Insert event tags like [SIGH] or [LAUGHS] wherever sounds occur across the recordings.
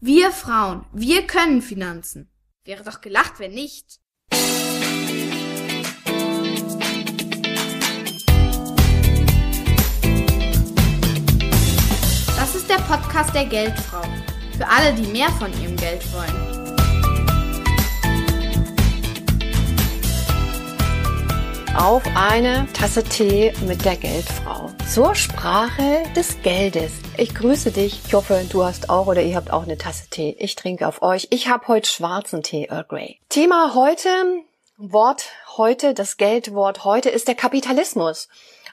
Wir Frauen, wir können Finanzen. Wäre doch gelacht, wenn nicht. Das ist der Podcast der Geldfrau. Für alle, die mehr von ihrem Geld wollen. Auf eine Tasse Tee mit der Geldfrau zur Sprache des Geldes. Ich grüße dich. Ich hoffe, du hast auch oder ihr habt auch eine Tasse Tee. Ich trinke auf euch. Ich habe heute schwarzen Tee, Earl Grey. Thema heute, Wort heute, das Geldwort heute ist der Kapitalismus.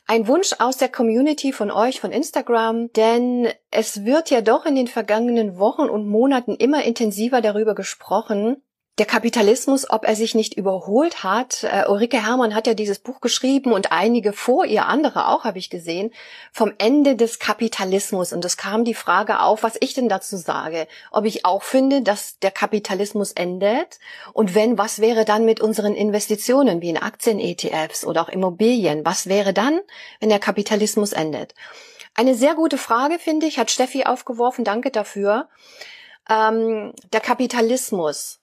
Ein Wunsch aus der Community von euch, von Instagram, denn es wird ja doch in den vergangenen Wochen und Monaten immer intensiver darüber gesprochen, der Kapitalismus, ob er sich nicht überholt hat. Äh, Ulrike Herrmann hat ja dieses Buch geschrieben und einige vor ihr, andere auch, habe ich gesehen, vom Ende des Kapitalismus. Und es kam die Frage auf, was ich denn dazu sage. Ob ich auch finde, dass der Kapitalismus endet. Und wenn, was wäre dann mit unseren Investitionen, wie in Aktien-ETFs oder auch Immobilien? Was wäre dann, wenn der Kapitalismus endet? Eine sehr gute Frage, finde ich, hat Steffi aufgeworfen. Danke dafür. Ähm, der Kapitalismus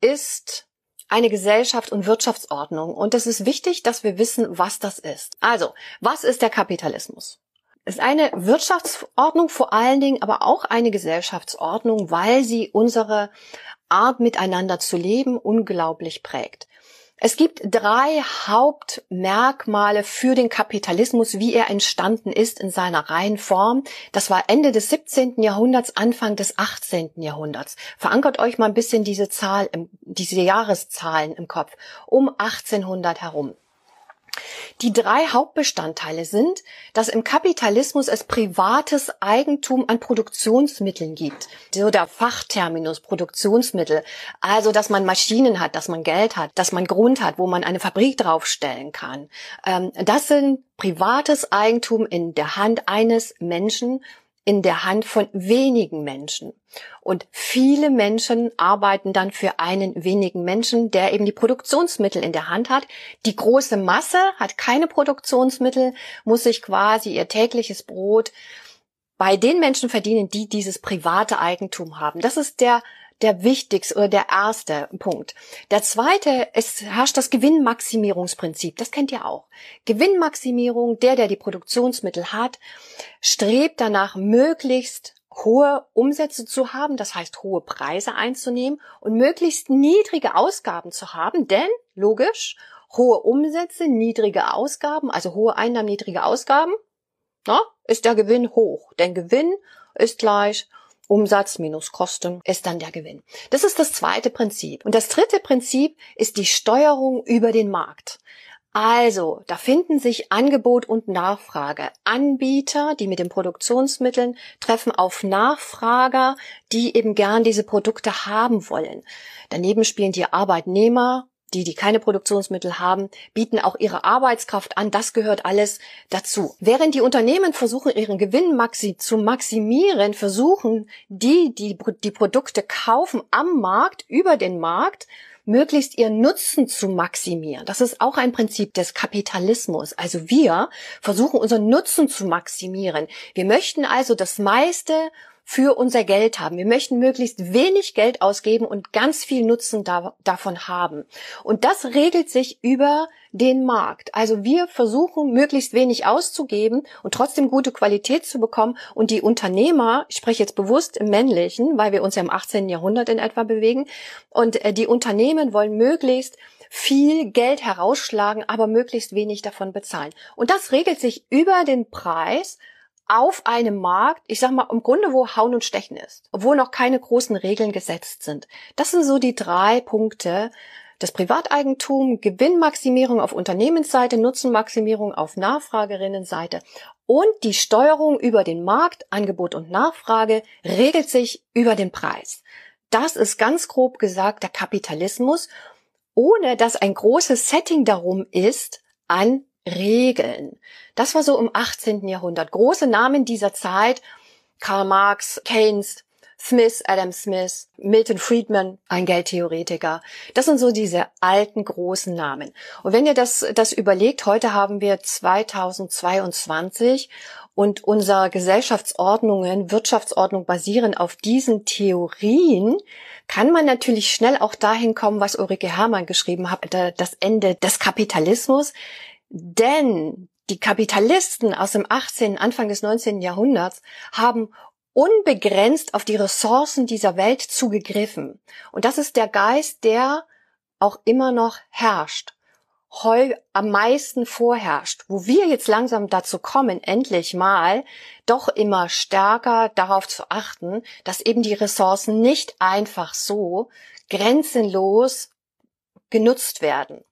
ist eine Gesellschaft und Wirtschaftsordnung. Und es ist wichtig, dass wir wissen, was das ist. Also, was ist der Kapitalismus? Es ist eine Wirtschaftsordnung vor allen Dingen, aber auch eine Gesellschaftsordnung, weil sie unsere Art miteinander zu leben unglaublich prägt. Es gibt drei Hauptmerkmale für den Kapitalismus, wie er entstanden ist in seiner reinen Form. Das war Ende des 17. Jahrhunderts, Anfang des 18. Jahrhunderts. Verankert euch mal ein bisschen diese Zahl, diese Jahreszahlen im Kopf. Um 1800 herum. Die drei Hauptbestandteile sind, dass im Kapitalismus es privates Eigentum an Produktionsmitteln gibt. So der Fachterminus Produktionsmittel. Also, dass man Maschinen hat, dass man Geld hat, dass man Grund hat, wo man eine Fabrik draufstellen kann. Ähm, das sind privates Eigentum in der Hand eines Menschen in der Hand von wenigen Menschen. Und viele Menschen arbeiten dann für einen wenigen Menschen, der eben die Produktionsmittel in der Hand hat. Die große Masse hat keine Produktionsmittel, muss sich quasi ihr tägliches Brot bei den Menschen verdienen, die dieses private Eigentum haben. Das ist der der wichtigste oder der erste Punkt. Der zweite, es herrscht das Gewinnmaximierungsprinzip. Das kennt ihr auch. Gewinnmaximierung, der, der die Produktionsmittel hat, strebt danach, möglichst hohe Umsätze zu haben, das heißt hohe Preise einzunehmen und möglichst niedrige Ausgaben zu haben, denn logisch, hohe Umsätze, niedrige Ausgaben, also hohe Einnahmen, niedrige Ausgaben, na, ist der Gewinn hoch. Denn Gewinn ist gleich Umsatz minus Kosten ist dann der Gewinn. Das ist das zweite Prinzip. Und das dritte Prinzip ist die Steuerung über den Markt. Also, da finden sich Angebot und Nachfrage. Anbieter, die mit den Produktionsmitteln treffen auf Nachfrager, die eben gern diese Produkte haben wollen. Daneben spielen die Arbeitnehmer die, die keine Produktionsmittel haben, bieten auch ihre Arbeitskraft an. Das gehört alles dazu. Während die Unternehmen versuchen, ihren Gewinn maxi zu maximieren, versuchen die, die die Produkte kaufen am Markt, über den Markt, möglichst ihren Nutzen zu maximieren. Das ist auch ein Prinzip des Kapitalismus. Also wir versuchen unseren Nutzen zu maximieren. Wir möchten also das meiste für unser Geld haben. Wir möchten möglichst wenig Geld ausgeben und ganz viel Nutzen da, davon haben. Und das regelt sich über den Markt. Also wir versuchen möglichst wenig auszugeben und trotzdem gute Qualität zu bekommen. Und die Unternehmer, ich spreche jetzt bewusst im männlichen, weil wir uns ja im 18. Jahrhundert in etwa bewegen, und äh, die Unternehmen wollen möglichst viel Geld herausschlagen, aber möglichst wenig davon bezahlen. Und das regelt sich über den Preis auf einem Markt, ich sag mal, im Grunde, wo Hauen und Stechen ist, obwohl noch keine großen Regeln gesetzt sind. Das sind so die drei Punkte. Das Privateigentum, Gewinnmaximierung auf Unternehmensseite, Nutzenmaximierung auf Nachfragerinnenseite und die Steuerung über den Markt, Angebot und Nachfrage regelt sich über den Preis. Das ist ganz grob gesagt der Kapitalismus, ohne dass ein großes Setting darum ist an Regeln. Das war so im 18. Jahrhundert. Große Namen dieser Zeit, Karl Marx, Keynes, Smith, Adam Smith, Milton Friedman, ein Geldtheoretiker. Das sind so diese alten großen Namen. Und wenn ihr das, das überlegt, heute haben wir 2022 und unsere Gesellschaftsordnungen, Wirtschaftsordnung basieren auf diesen Theorien, kann man natürlich schnell auch dahin kommen, was Ulrike Herrmann geschrieben hat, das Ende des Kapitalismus. Denn die Kapitalisten aus dem 18., Anfang des 19. Jahrhunderts haben unbegrenzt auf die Ressourcen dieser Welt zugegriffen. Und das ist der Geist, der auch immer noch herrscht heu am meisten vorherrscht, wo wir jetzt langsam dazu kommen, endlich mal doch immer stärker darauf zu achten, dass eben die Ressourcen nicht einfach so grenzenlos genutzt werden.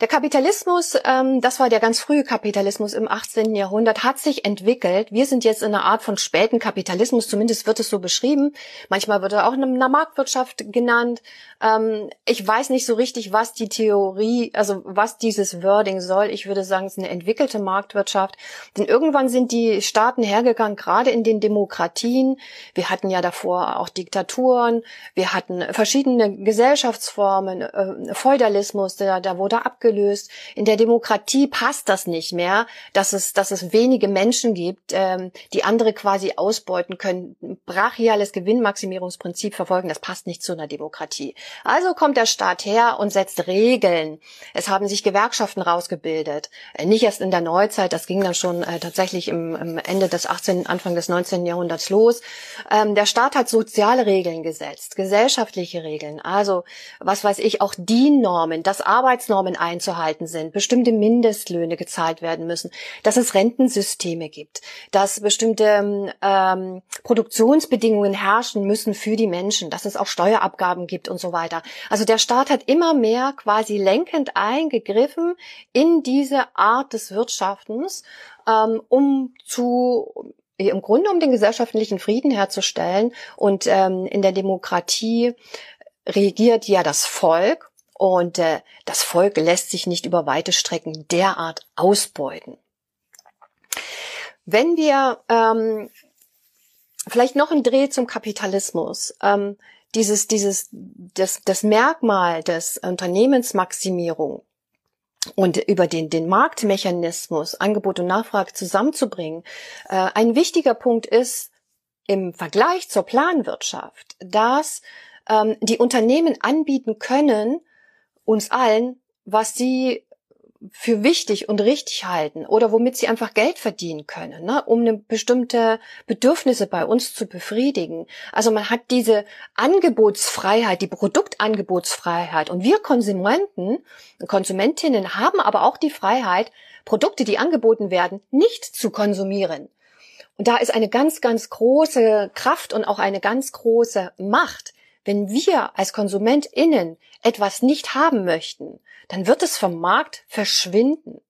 Der Kapitalismus, ähm, das war der ganz frühe Kapitalismus im 18. Jahrhundert, hat sich entwickelt. Wir sind jetzt in einer Art von späten Kapitalismus, zumindest wird es so beschrieben. Manchmal wird er auch in einer Marktwirtschaft genannt. Ähm, ich weiß nicht so richtig, was die Theorie, also was dieses Wording soll. Ich würde sagen, es ist eine entwickelte Marktwirtschaft. Denn irgendwann sind die Staaten hergegangen, gerade in den Demokratien. Wir hatten ja davor auch Diktaturen. Wir hatten verschiedene Gesellschaftsformen, äh, Feudalismus, da, da wurde ab abgelöst. In der Demokratie passt das nicht mehr, dass es, dass es wenige Menschen gibt, ähm, die andere quasi ausbeuten können, brachiales Gewinnmaximierungsprinzip verfolgen. Das passt nicht zu einer Demokratie. Also kommt der Staat her und setzt Regeln. Es haben sich Gewerkschaften rausgebildet. Äh, nicht erst in der Neuzeit, das ging dann schon äh, tatsächlich im, im, Ende des 18., Anfang des 19. Jahrhunderts los. Ähm, der Staat hat soziale Regeln gesetzt, gesellschaftliche Regeln. Also, was weiß ich, auch DIN-Normen, dass Arbeitsnormen ein einzuhalten sind, bestimmte Mindestlöhne gezahlt werden müssen, dass es Rentensysteme gibt, dass bestimmte ähm, Produktionsbedingungen herrschen müssen für die Menschen, dass es auch Steuerabgaben gibt und so weiter. Also der Staat hat immer mehr quasi lenkend eingegriffen in diese Art des Wirtschaftens, ähm, um zu im Grunde um den gesellschaftlichen Frieden herzustellen. Und ähm, in der Demokratie regiert ja das Volk und äh, das Volk lässt sich nicht über weite Strecken derart ausbeuten. Wenn wir ähm, vielleicht noch ein Dreh zum Kapitalismus, ähm, dieses, dieses, das, das Merkmal des Unternehmensmaximierung und über den, den Marktmechanismus, Angebot und Nachfrage zusammenzubringen, äh, ein wichtiger Punkt ist im Vergleich zur Planwirtschaft, dass ähm, die Unternehmen anbieten können, uns allen, was sie für wichtig und richtig halten oder womit sie einfach Geld verdienen können, ne, um eine bestimmte Bedürfnisse bei uns zu befriedigen. Also man hat diese Angebotsfreiheit, die Produktangebotsfreiheit und wir Konsumenten, Konsumentinnen haben aber auch die Freiheit, Produkte, die angeboten werden, nicht zu konsumieren. Und da ist eine ganz, ganz große Kraft und auch eine ganz große Macht, wenn wir als KonsumentInnen etwas nicht haben möchten, dann wird es vom Markt verschwinden.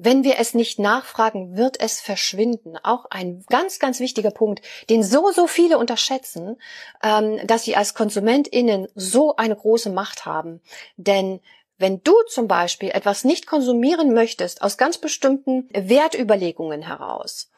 Wenn wir es nicht nachfragen, wird es verschwinden. Auch ein ganz, ganz wichtiger Punkt, den so, so viele unterschätzen, ähm, dass sie als KonsumentInnen so eine große Macht haben. Denn wenn du zum Beispiel etwas nicht konsumieren möchtest, aus ganz bestimmten Wertüberlegungen heraus,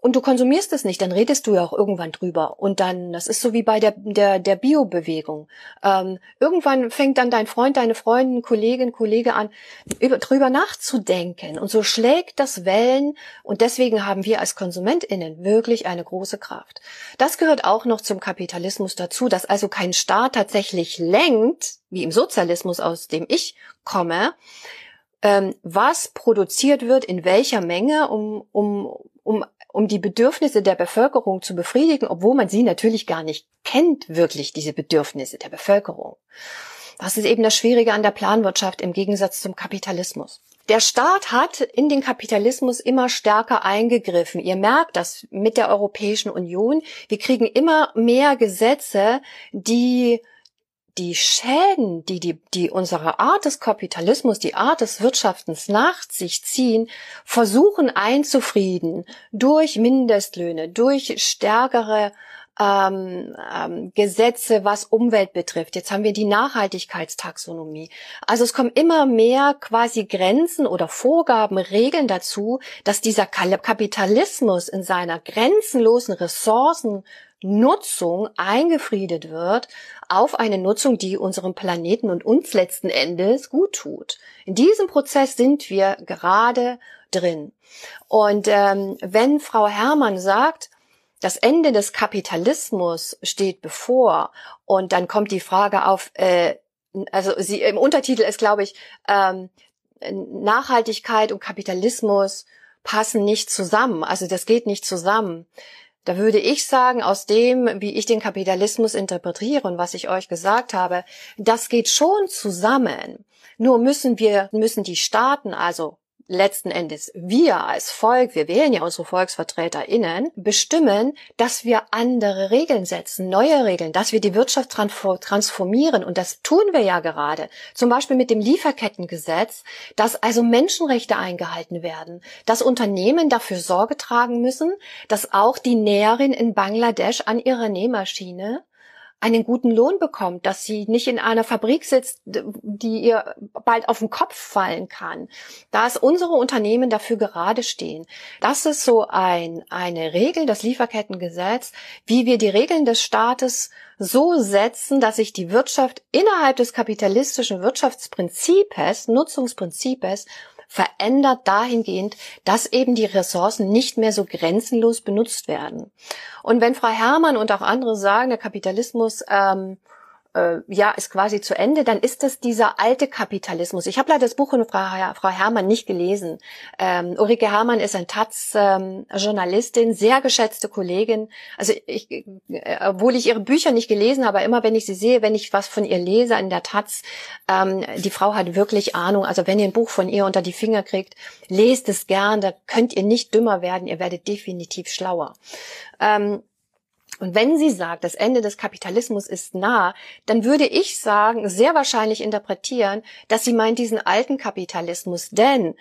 und du konsumierst es nicht, dann redest du ja auch irgendwann drüber. Und dann, das ist so wie bei der, der, der Bio-Bewegung. Ähm, irgendwann fängt dann dein Freund, deine Freundin, Kollegin, Kollege an, über, drüber nachzudenken. Und so schlägt das Wellen. Und deswegen haben wir als KonsumentInnen wirklich eine große Kraft. Das gehört auch noch zum Kapitalismus dazu, dass also kein Staat tatsächlich lenkt, wie im Sozialismus, aus dem ich komme, ähm, was produziert wird, in welcher Menge, um, um, um um die Bedürfnisse der Bevölkerung zu befriedigen, obwohl man sie natürlich gar nicht kennt, wirklich diese Bedürfnisse der Bevölkerung. Das ist eben das Schwierige an der Planwirtschaft im Gegensatz zum Kapitalismus. Der Staat hat in den Kapitalismus immer stärker eingegriffen. Ihr merkt das mit der Europäischen Union. Wir kriegen immer mehr Gesetze, die die Schäden, die, die, die unsere Art des Kapitalismus, die Art des Wirtschaftens nach sich ziehen, versuchen einzufrieden durch Mindestlöhne, durch stärkere ähm, ähm, Gesetze, was Umwelt betrifft. Jetzt haben wir die Nachhaltigkeitstaxonomie. Also es kommen immer mehr quasi Grenzen oder Vorgaben, Regeln dazu, dass dieser Kapitalismus in seiner grenzenlosen Ressourcen Nutzung eingefriedet wird auf eine Nutzung, die unserem Planeten und uns letzten Endes gut tut. In diesem Prozess sind wir gerade drin. Und ähm, wenn Frau Herrmann sagt, das Ende des Kapitalismus steht bevor und dann kommt die Frage auf, äh, also sie im Untertitel ist, glaube ich, ähm, Nachhaltigkeit und Kapitalismus passen nicht zusammen. Also das geht nicht zusammen. Da würde ich sagen, aus dem, wie ich den Kapitalismus interpretiere und was ich euch gesagt habe, das geht schon zusammen. Nur müssen wir, müssen die Staaten, also letzten Endes wir als Volk, wir wählen ja unsere VolksvertreterInnen, bestimmen, dass wir andere Regeln setzen, neue Regeln, dass wir die Wirtschaft transformieren. Und das tun wir ja gerade. Zum Beispiel mit dem Lieferkettengesetz, dass also Menschenrechte eingehalten werden, dass Unternehmen dafür Sorge tragen müssen, dass auch die Näherin in Bangladesch an ihrer Nähmaschine einen guten Lohn bekommt, dass sie nicht in einer Fabrik sitzt, die ihr bald auf den Kopf fallen kann, dass unsere Unternehmen dafür gerade stehen. Das ist so ein, eine Regel, das Lieferkettengesetz, wie wir die Regeln des Staates so setzen, dass sich die Wirtschaft innerhalb des kapitalistischen Wirtschaftsprinzips, Nutzungsprinzips verändert dahingehend, dass eben die Ressourcen nicht mehr so grenzenlos benutzt werden. Und wenn Frau Herrmann und auch andere sagen, der Kapitalismus ähm, äh, ja, ist quasi zu Ende, dann ist das dieser alte Kapitalismus. Ich habe leider das Buch von Frau, Frau Herrmann nicht gelesen. Ähm, Ulrike Herrmann ist ein Taz-Journalistin, ähm, sehr geschätzte Kollegin. Also ich, äh, obwohl ich ihre Bücher nicht gelesen habe, immer wenn ich sie sehe, wenn ich was von ihr lese in der Taz, ähm, die Frau hat wirklich Ahnung. Also wenn ihr ein Buch von ihr unter die Finger kriegt, lest es gern, da könnt ihr nicht dümmer werden, ihr werdet definitiv schlauer. Ähm, und wenn sie sagt, das Ende des Kapitalismus ist nah, dann würde ich sagen, sehr wahrscheinlich interpretieren, dass sie meint diesen alten Kapitalismus. Denn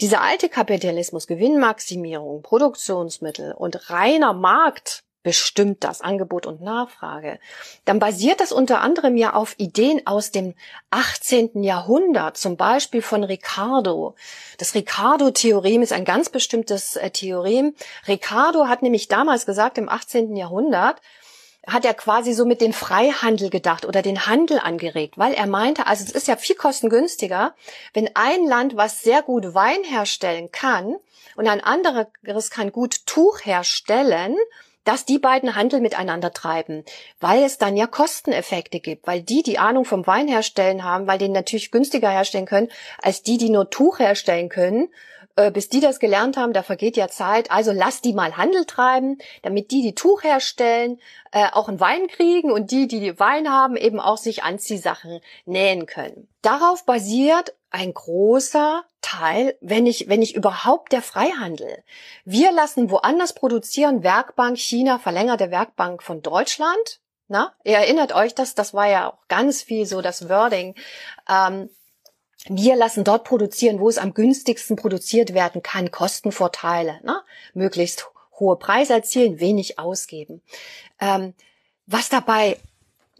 dieser alte Kapitalismus, Gewinnmaximierung, Produktionsmittel und reiner Markt, bestimmt das Angebot und Nachfrage, dann basiert das unter anderem ja auf Ideen aus dem 18. Jahrhundert, zum Beispiel von Ricardo. Das Ricardo-Theorem ist ein ganz bestimmtes äh, Theorem. Ricardo hat nämlich damals gesagt, im 18. Jahrhundert, hat er quasi so mit dem Freihandel gedacht oder den Handel angeregt, weil er meinte, also es ist ja viel kostengünstiger, wenn ein Land, was sehr gut Wein herstellen kann und ein anderes kann gut Tuch herstellen, dass die beiden Handel miteinander treiben, weil es dann ja Kosteneffekte gibt, weil die, die Ahnung vom Wein herstellen haben, weil den natürlich günstiger herstellen können, als die, die nur Tuch herstellen können, äh, bis die das gelernt haben, da vergeht ja Zeit. Also lass die mal Handel treiben, damit die, die Tuch herstellen, äh, auch einen Wein kriegen und die, die, die Wein haben, eben auch sich Anziehsachen nähen können. Darauf basiert ein großer Teil, wenn ich, wenn ich überhaupt der Freihandel. Wir lassen woanders produzieren, Werkbank China, verlängerte Werkbank von Deutschland. Na, ihr erinnert euch das, das war ja auch ganz viel so das Wording. Ähm, wir lassen dort produzieren, wo es am günstigsten produziert werden kann, Kostenvorteile, ne? möglichst hohe Preise erzielen, wenig ausgeben. Ähm, was dabei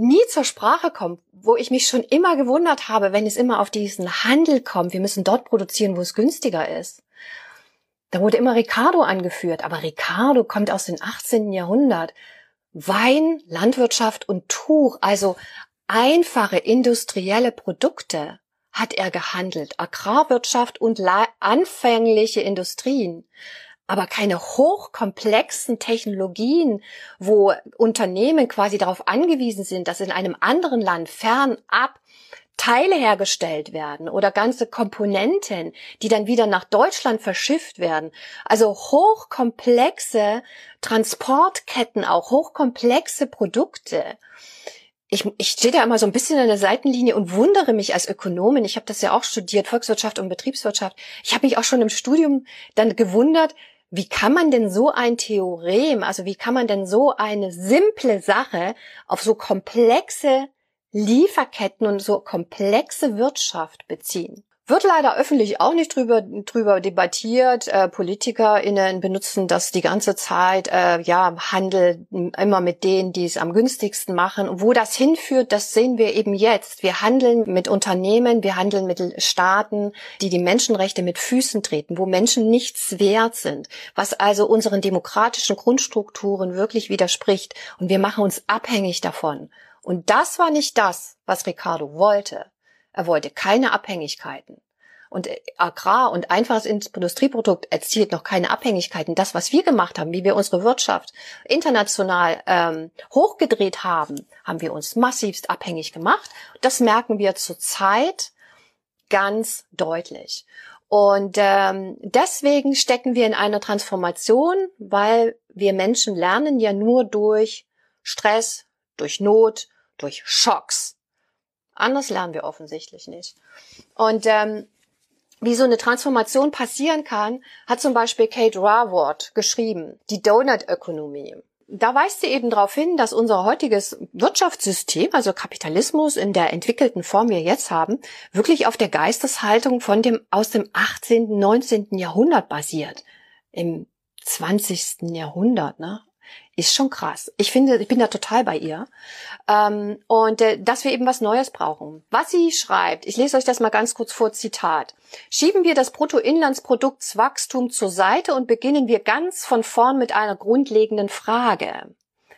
nie zur Sprache kommt, wo ich mich schon immer gewundert habe, wenn es immer auf diesen Handel kommt, wir müssen dort produzieren, wo es günstiger ist. Da wurde immer Ricardo angeführt, aber Ricardo kommt aus dem 18. Jahrhundert. Wein, Landwirtschaft und Tuch, also einfache industrielle Produkte hat er gehandelt. Agrarwirtschaft und anfängliche Industrien. Aber keine hochkomplexen Technologien, wo Unternehmen quasi darauf angewiesen sind, dass in einem anderen Land fernab Teile hergestellt werden oder ganze Komponenten, die dann wieder nach Deutschland verschifft werden. Also hochkomplexe Transportketten, auch hochkomplexe Produkte ich, ich stehe da immer so ein bisschen an der Seitenlinie und wundere mich als Ökonomin. Ich habe das ja auch studiert, Volkswirtschaft und Betriebswirtschaft. Ich habe mich auch schon im Studium dann gewundert, wie kann man denn so ein Theorem, also wie kann man denn so eine simple Sache auf so komplexe Lieferketten und so komplexe Wirtschaft beziehen? Wird leider öffentlich auch nicht drüber, drüber debattiert. Äh, PolitikerInnen benutzen das die ganze Zeit, äh, ja, Handel immer mit denen, die es am günstigsten machen. Und wo das hinführt, das sehen wir eben jetzt. Wir handeln mit Unternehmen, wir handeln mit Staaten, die die Menschenrechte mit Füßen treten, wo Menschen nichts wert sind, was also unseren demokratischen Grundstrukturen wirklich widerspricht. Und wir machen uns abhängig davon. Und das war nicht das, was Ricardo wollte. Er wollte keine Abhängigkeiten. Und äh, Agrar und einfaches Industrieprodukt erzielt noch keine Abhängigkeiten. Das, was wir gemacht haben, wie wir unsere Wirtschaft international ähm, hochgedreht haben, haben wir uns massivst abhängig gemacht. Das merken wir zurzeit ganz deutlich. Und ähm, deswegen stecken wir in einer Transformation, weil wir Menschen lernen ja nur durch Stress, durch Not, durch Schocks. Anders lernen wir offensichtlich nicht. Und ähm, wie so eine Transformation passieren kann, hat zum Beispiel Kate Raworth geschrieben, die Donut-Ökonomie. Da weist sie eben darauf hin, dass unser heutiges Wirtschaftssystem, also Kapitalismus in der entwickelten Form, wir jetzt haben, wirklich auf der Geisteshaltung von dem aus dem 18., 19. Jahrhundert basiert. Im 20. Jahrhundert, ne? Ist schon krass. Ich finde, ich bin da total bei ihr. Ähm, und äh, dass wir eben was Neues brauchen. Was sie schreibt, ich lese euch das mal ganz kurz vor, Zitat. Schieben wir das Bruttoinlandsproduktswachstum zur Seite und beginnen wir ganz von vorn mit einer grundlegenden Frage.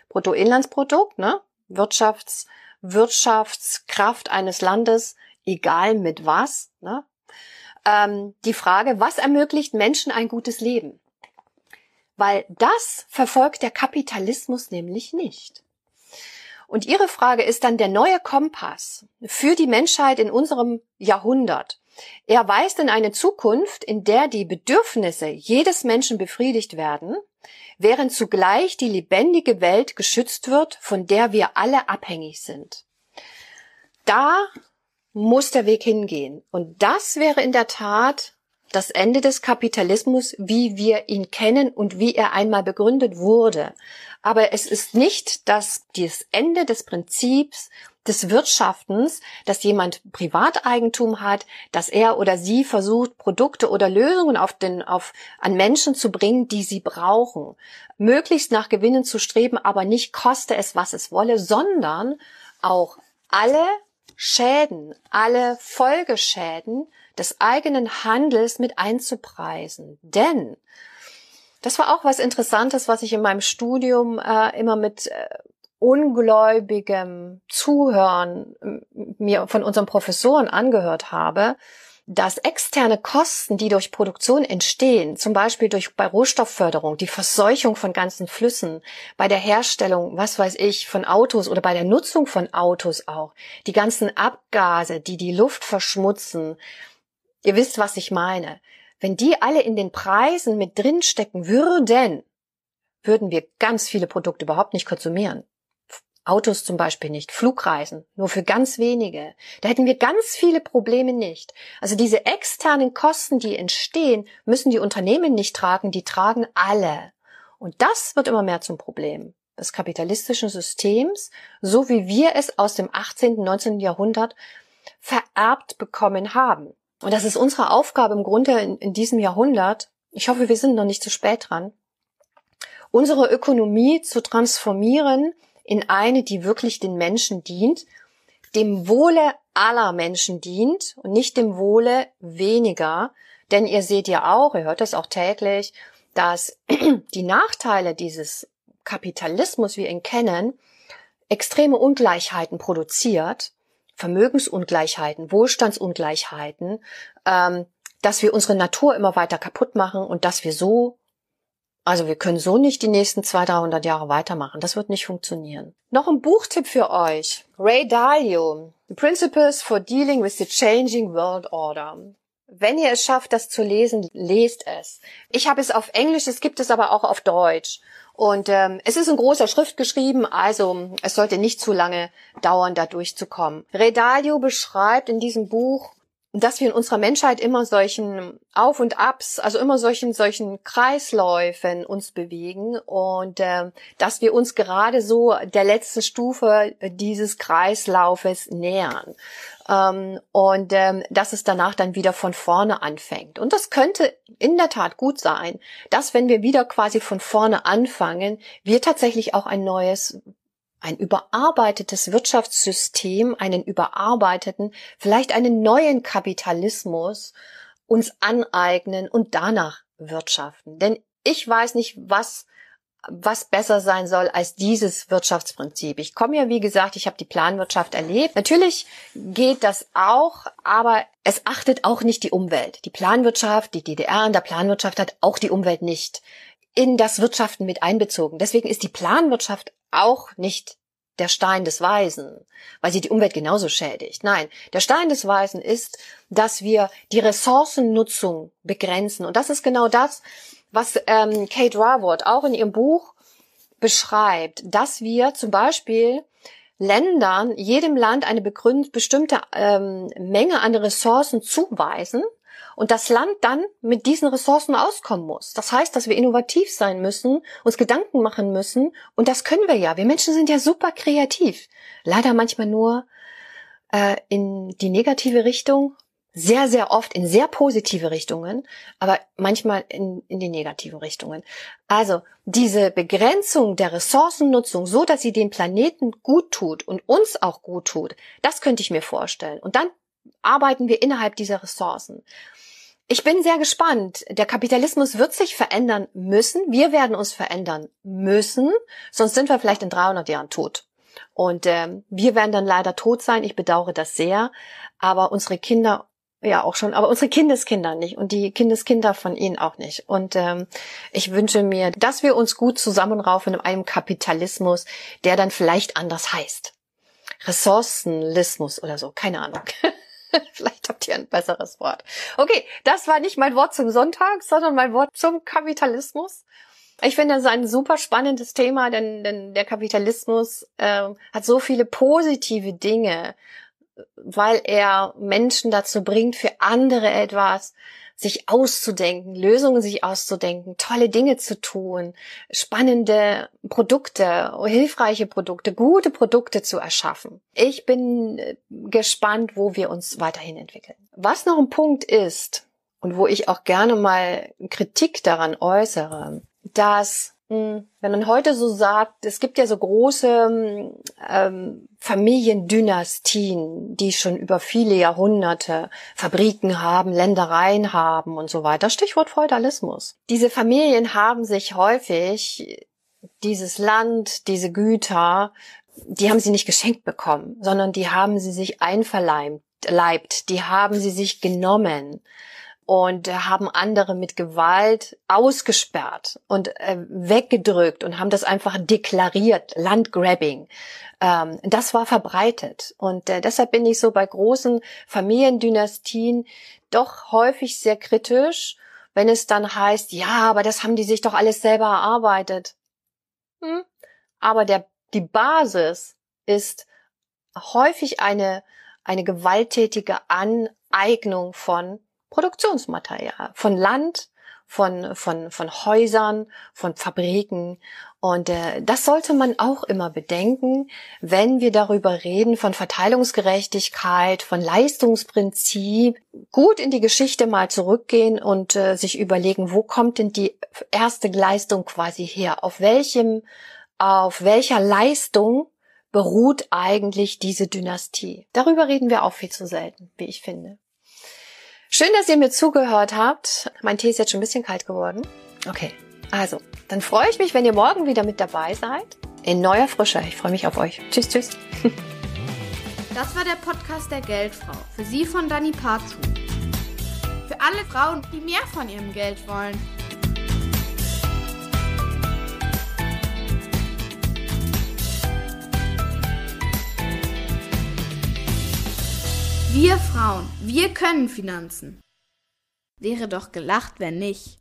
Bruttoinlandsprodukt, ne? Wirtschafts, Wirtschaftskraft eines Landes, egal mit was, ne? Ähm, die Frage, was ermöglicht Menschen ein gutes Leben? Weil das verfolgt der Kapitalismus nämlich nicht. Und Ihre Frage ist dann der neue Kompass für die Menschheit in unserem Jahrhundert. Er weist in eine Zukunft, in der die Bedürfnisse jedes Menschen befriedigt werden, während zugleich die lebendige Welt geschützt wird, von der wir alle abhängig sind. Da muss der Weg hingehen. Und das wäre in der Tat das Ende des Kapitalismus, wie wir ihn kennen und wie er einmal begründet wurde. Aber es ist nicht das, das Ende des Prinzips des Wirtschaftens, dass jemand Privateigentum hat, dass er oder sie versucht, Produkte oder Lösungen auf den, auf, an Menschen zu bringen, die sie brauchen. Möglichst nach Gewinnen zu streben, aber nicht koste es, was es wolle, sondern auch alle Schäden, alle Folgeschäden des eigenen Handels mit einzupreisen. Denn das war auch was Interessantes, was ich in meinem Studium äh, immer mit äh, ungläubigem Zuhören mir von unseren Professoren angehört habe, dass externe Kosten, die durch Produktion entstehen, zum Beispiel durch bei Rohstoffförderung, die Verseuchung von ganzen Flüssen, bei der Herstellung, was weiß ich, von Autos oder bei der Nutzung von Autos auch, die ganzen Abgase, die die Luft verschmutzen, Ihr wisst, was ich meine. Wenn die alle in den Preisen mit drinstecken würden, würden wir ganz viele Produkte überhaupt nicht konsumieren. Autos zum Beispiel nicht, Flugreisen, nur für ganz wenige. Da hätten wir ganz viele Probleme nicht. Also diese externen Kosten, die entstehen, müssen die Unternehmen nicht tragen, die tragen alle. Und das wird immer mehr zum Problem des kapitalistischen Systems, so wie wir es aus dem 18., 19. Jahrhundert vererbt bekommen haben. Und das ist unsere Aufgabe im Grunde in, in diesem Jahrhundert. Ich hoffe, wir sind noch nicht zu spät dran. Unsere Ökonomie zu transformieren in eine, die wirklich den Menschen dient, dem Wohle aller Menschen dient und nicht dem Wohle weniger. Denn ihr seht ja auch, ihr hört das auch täglich, dass [CLEARS THROAT] die Nachteile dieses Kapitalismus, wie wir ihn kennen, extreme Ungleichheiten produziert Vermögensungleichheiten, Wohlstandsungleichheiten, ähm, dass wir unsere Natur immer weiter kaputt machen und dass wir so, also wir können so nicht die nächsten 200, 300 Jahre weitermachen. Das wird nicht funktionieren. Noch ein Buchtipp für euch. Ray Dalio. The Principles for Dealing with the Changing World Order. Wenn ihr es schafft, das zu lesen, lest es. Ich habe es auf Englisch, es gibt es aber auch auf Deutsch. Und ähm, es ist in großer Schrift geschrieben, also es sollte nicht zu lange dauern, da durchzukommen. Redalio beschreibt in diesem Buch dass wir in unserer Menschheit immer solchen Auf und Abs, also immer solchen solchen Kreisläufen uns bewegen und äh, dass wir uns gerade so der letzten Stufe dieses Kreislaufes nähern ähm, und ähm, dass es danach dann wieder von vorne anfängt. Und das könnte in der Tat gut sein, dass wenn wir wieder quasi von vorne anfangen, wir tatsächlich auch ein neues ein überarbeitetes Wirtschaftssystem, einen überarbeiteten, vielleicht einen neuen Kapitalismus uns aneignen und danach wirtschaften. Denn ich weiß nicht, was was besser sein soll als dieses Wirtschaftsprinzip. Ich komme ja, wie gesagt, ich habe die Planwirtschaft erlebt. Natürlich geht das auch, aber es achtet auch nicht die Umwelt. Die Planwirtschaft, die DDR in der Planwirtschaft hat auch die Umwelt nicht in das Wirtschaften mit einbezogen. Deswegen ist die Planwirtschaft auch nicht der Stein des Weisen, weil sie die Umwelt genauso schädigt. Nein, der Stein des Weisen ist, dass wir die Ressourcennutzung begrenzen. Und das ist genau das, was ähm, Kate Raworth auch in ihrem Buch beschreibt, dass wir zum Beispiel Ländern, jedem Land eine bestimmte ähm, Menge an Ressourcen zuweisen und das Land dann mit diesen Ressourcen auskommen muss. Das heißt, dass wir innovativ sein müssen, uns Gedanken machen müssen und das können wir ja. Wir Menschen sind ja super kreativ. Leider manchmal nur äh, in die negative Richtung, sehr, sehr oft in sehr positive Richtungen, aber manchmal in, in die negativen Richtungen. Also diese Begrenzung der Ressourcennutzung, so dass sie dem Planeten gut tut und uns auch gut tut, das könnte ich mir vorstellen. Und dann arbeiten wir innerhalb dieser Ressourcen. Ich bin sehr gespannt. Der Kapitalismus wird sich verändern müssen. Wir werden uns verändern müssen, sonst sind wir vielleicht in 300 Jahren tot. Und äh, wir werden dann leider tot sein. Ich bedauere das sehr. Aber unsere Kinder ja auch schon, aber unsere Kindeskinder nicht und die Kindeskinder von ihnen auch nicht. Und ähm, ich wünsche mir, dass wir uns gut zusammenraufen in einem Kapitalismus, der dann vielleicht anders heißt. Ressourcenlismus oder so, keine Ahnung. [LAUGHS] [LAUGHS] Vielleicht habt ihr ein besseres Wort. Okay, das war nicht mein Wort zum Sonntag, sondern mein Wort zum Kapitalismus. Ich finde, das ein super spannendes Thema, denn, denn der Kapitalismus äh, hat so viele positive Dinge, weil er Menschen dazu bringt, für andere etwas sich auszudenken, Lösungen sich auszudenken, tolle Dinge zu tun, spannende Produkte, hilfreiche Produkte, gute Produkte zu erschaffen. Ich bin äh, gespannt, wo wir uns weiterhin entwickeln. Was noch ein Punkt ist und wo ich auch gerne mal Kritik daran äußere, dass wenn man heute so sagt, es gibt ja so große ähm, Familiendynastien, die schon über viele Jahrhunderte Fabriken haben, Ländereien haben und so weiter. Stichwort Feudalismus. Diese Familien haben sich häufig dieses Land, diese Güter, die haben sie nicht geschenkt bekommen, sondern die haben sie sich einverleibt, die haben sie sich genommen und haben andere mit Gewalt ausgesperrt und äh, weggedrückt und haben das einfach deklariert, Landgrabbing. Ähm, das war verbreitet und äh, deshalb bin ich so bei großen Familiendynastien doch häufig sehr kritisch, wenn es dann heißt, ja, aber das haben die sich doch alles selber erarbeitet. Hm? Aber der, die Basis ist häufig eine, eine gewalttätige Aneignung von Produktionsmaterial, von Land, von, von, von Häusern, von Fabriken. Und äh, das sollte man auch immer bedenken, wenn wir darüber reden von Verteilungsgerechtigkeit, von Leistungsprinzip, gut in die Geschichte mal zurückgehen und äh, sich überlegen, wo kommt denn die erste Leistung quasi her? Auf welchem, auf welcher Leistung beruht eigentlich diese Dynastie? Darüber reden wir auch viel zu selten, wie ich finde. Schön, dass ihr mir zugehört habt. Mein Tee ist jetzt schon ein bisschen kalt geworden. Okay, also, dann freue ich mich, wenn ihr morgen wieder mit dabei seid. In neuer Frische. Ich freue mich auf euch. Tschüss, tschüss. [LAUGHS] Das war der Podcast der Geldfrau. Für Sie von Dani Parzu. Für alle Frauen, die mehr von ihrem Geld wollen. Wir Frauen, wir können Finanzen. Wäre doch gelacht, wenn nicht.